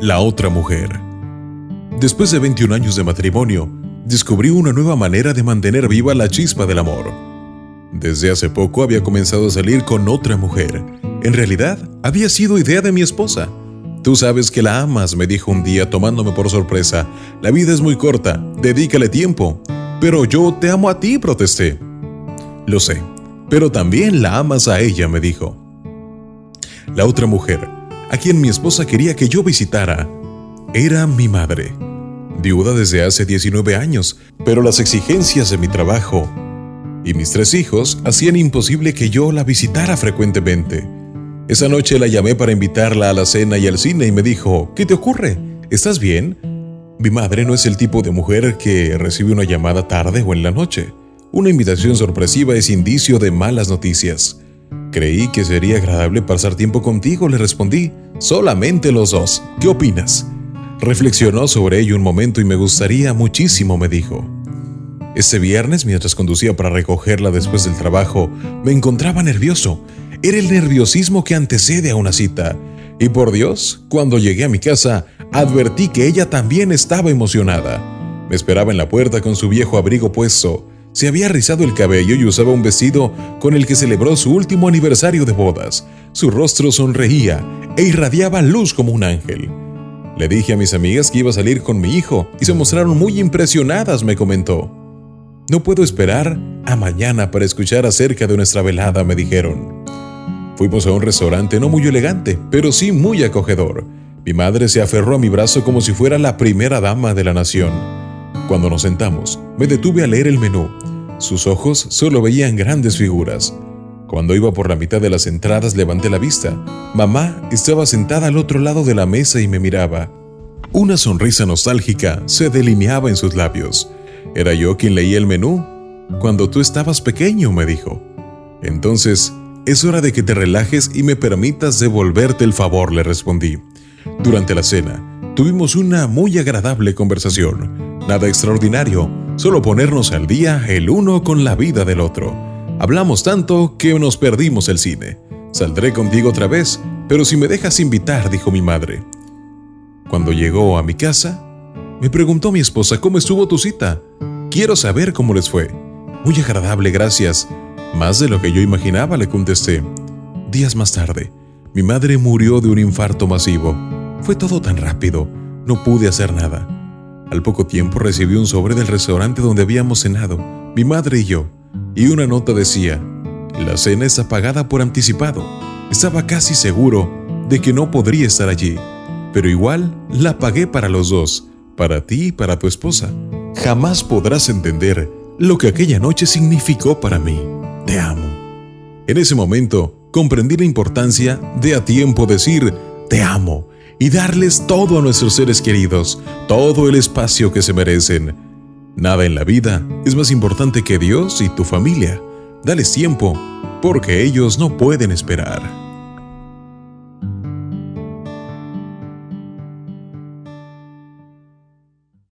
La otra mujer. Después de 21 años de matrimonio, descubrí una nueva manera de mantener viva la chispa del amor. Desde hace poco había comenzado a salir con otra mujer. En realidad, había sido idea de mi esposa. Tú sabes que la amas, me dijo un día tomándome por sorpresa. La vida es muy corta, dedícale tiempo. Pero yo te amo a ti, protesté. Lo sé, pero también la amas a ella, me dijo. La otra mujer, a quien mi esposa quería que yo visitara, era mi madre. Viuda desde hace 19 años, pero las exigencias de mi trabajo y mis tres hijos hacían imposible que yo la visitara frecuentemente. Esa noche la llamé para invitarla a la cena y al cine y me dijo, ¿qué te ocurre? ¿Estás bien? Mi madre no es el tipo de mujer que recibe una llamada tarde o en la noche. Una invitación sorpresiva es indicio de malas noticias. Creí que sería agradable pasar tiempo contigo, le respondí. Solamente los dos. ¿Qué opinas? Reflexionó sobre ello un momento y me gustaría muchísimo, me dijo. Este viernes, mientras conducía para recogerla después del trabajo, me encontraba nervioso. Era el nerviosismo que antecede a una cita. Y por Dios, cuando llegué a mi casa, advertí que ella también estaba emocionada. Me esperaba en la puerta con su viejo abrigo puesto. Se había rizado el cabello y usaba un vestido con el que celebró su último aniversario de bodas. Su rostro sonreía e irradiaba luz como un ángel. Le dije a mis amigas que iba a salir con mi hijo y se mostraron muy impresionadas, me comentó. No puedo esperar a mañana para escuchar acerca de nuestra velada, me dijeron. Fuimos a un restaurante no muy elegante, pero sí muy acogedor. Mi madre se aferró a mi brazo como si fuera la primera dama de la nación. Cuando nos sentamos, me detuve a leer el menú. Sus ojos solo veían grandes figuras. Cuando iba por la mitad de las entradas levanté la vista. Mamá estaba sentada al otro lado de la mesa y me miraba. Una sonrisa nostálgica se delineaba en sus labios. ¿Era yo quien leía el menú? Cuando tú estabas pequeño, me dijo. Entonces, es hora de que te relajes y me permitas devolverte el favor, le respondí. Durante la cena, tuvimos una muy agradable conversación. Nada extraordinario, solo ponernos al día el uno con la vida del otro. Hablamos tanto que nos perdimos el cine. Saldré contigo otra vez, pero si me dejas invitar, dijo mi madre. Cuando llegó a mi casa, me preguntó mi esposa cómo estuvo tu cita. Quiero saber cómo les fue. Muy agradable, gracias. Más de lo que yo imaginaba, le contesté. Días más tarde, mi madre murió de un infarto masivo. Fue todo tan rápido, no pude hacer nada. Al poco tiempo recibí un sobre del restaurante donde habíamos cenado, mi madre y yo, y una nota decía, la cena está pagada por anticipado. Estaba casi seguro de que no podría estar allí, pero igual la pagué para los dos, para ti y para tu esposa. Jamás podrás entender lo que aquella noche significó para mí. Te amo. En ese momento comprendí la importancia de a tiempo decir te amo y darles todo a nuestros seres queridos, todo el espacio que se merecen. Nada en la vida es más importante que Dios y tu familia. Dales tiempo, porque ellos no pueden esperar.